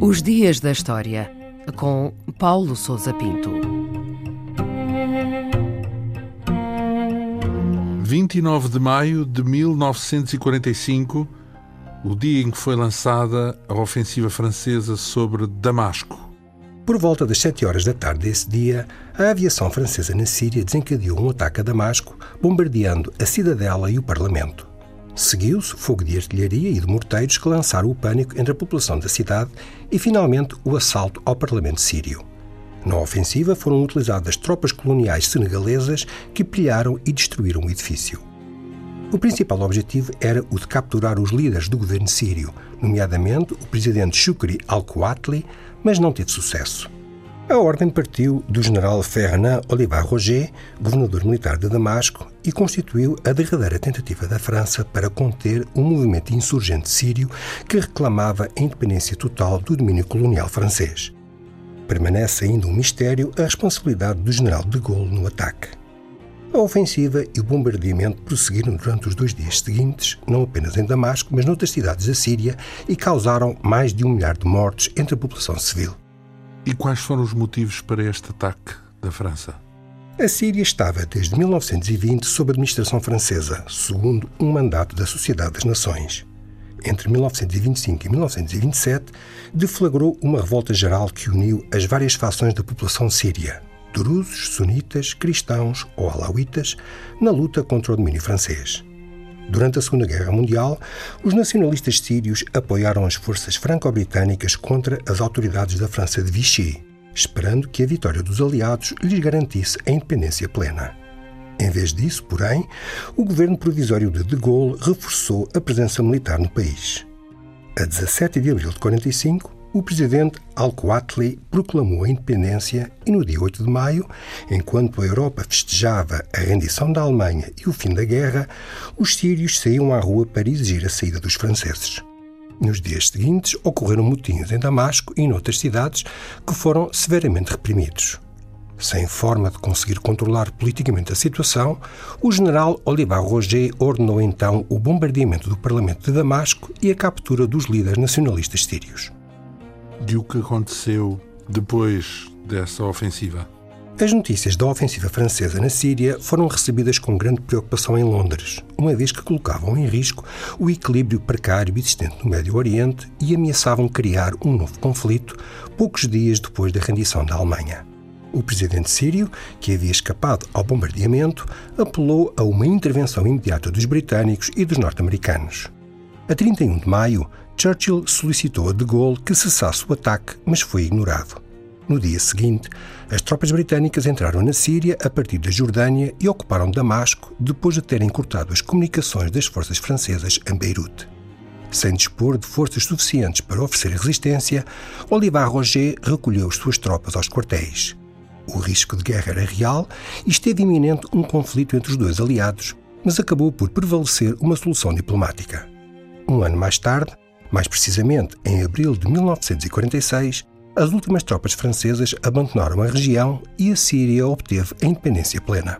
Os Dias da História, com Paulo Souza Pinto. 29 de maio de 1945, o dia em que foi lançada a ofensiva francesa sobre Damasco. Por volta das 7 horas da tarde desse dia, a aviação francesa na Síria desencadeou um ataque a Damasco, bombardeando a cidadela e o parlamento. Seguiu-se fogo de artilharia e de morteiros que lançaram o pânico entre a população da cidade e, finalmente, o assalto ao Parlamento sírio. Na ofensiva foram utilizadas tropas coloniais senegalesas que pilharam e destruíram o edifício. O principal objetivo era o de capturar os líderes do governo sírio, nomeadamente o presidente Shukri al-Kouatli, mas não teve sucesso. A ordem partiu do general Fernand Olivar Roger, governador militar de Damasco, e constituiu a derradeira tentativa da França para conter o um movimento insurgente sírio que reclamava a independência total do domínio colonial francês. Permanece ainda um mistério a responsabilidade do general de Gaulle no ataque. A ofensiva e o bombardeamento prosseguiram durante os dois dias seguintes, não apenas em Damasco, mas noutras cidades da Síria, e causaram mais de um milhar de mortes entre a população civil. E quais foram os motivos para este ataque da França? A Síria estava desde 1920 sob administração francesa, segundo um mandato da Sociedade das Nações. Entre 1925 e 1927, deflagrou uma revolta geral que uniu as várias fações da população síria, drusos, sunitas, cristãos ou alauítas, na luta contra o domínio francês. Durante a Segunda Guerra Mundial, os nacionalistas sírios apoiaram as forças franco-britânicas contra as autoridades da França de Vichy, esperando que a vitória dos aliados lhes garantisse a independência plena. Em vez disso, porém, o governo provisório de De Gaulle reforçou a presença militar no país. A 17 de abril de 45, o presidente Al-Quatli proclamou a independência e no dia 8 de maio, enquanto a Europa festejava a rendição da Alemanha e o fim da guerra, os sírios saíam à rua para exigir a saída dos franceses. Nos dias seguintes, ocorreram motins em Damasco e em outras cidades que foram severamente reprimidos. Sem forma de conseguir controlar politicamente a situação, o general Olivar Roger ordenou então o bombardeamento do parlamento de Damasco e a captura dos líderes nacionalistas sírios e o que aconteceu depois dessa ofensiva? As notícias da ofensiva francesa na Síria foram recebidas com grande preocupação em Londres, uma vez que colocavam em risco o equilíbrio precário existente no Médio Oriente e ameaçavam criar um novo conflito poucos dias depois da rendição da Alemanha. O presidente sírio, que havia escapado ao bombardeamento, apelou a uma intervenção imediata dos britânicos e dos norte-americanos. A 31 de maio, Churchill solicitou a de Gaulle que cessasse o ataque, mas foi ignorado. No dia seguinte, as tropas britânicas entraram na Síria a partir da Jordânia e ocuparam Damasco depois de terem cortado as comunicações das forças francesas em Beirute. Sem dispor de forças suficientes para oferecer resistência, Olivar Roger recolheu as suas tropas aos quartéis. O risco de guerra era real e esteve iminente um conflito entre os dois aliados, mas acabou por prevalecer uma solução diplomática. Um ano mais tarde, mais precisamente, em abril de 1946, as últimas tropas francesas abandonaram a região e a Síria obteve a independência plena.